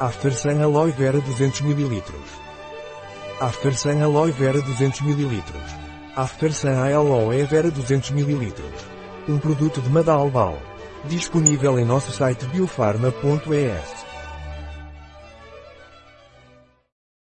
After Sun Aloe Vera 200 ml. After Sun Aloe Vera 200 ml. After Sun Aloe Vera 200 ml. Um produto de Madalbal. Disponível em nosso site biofarma.es.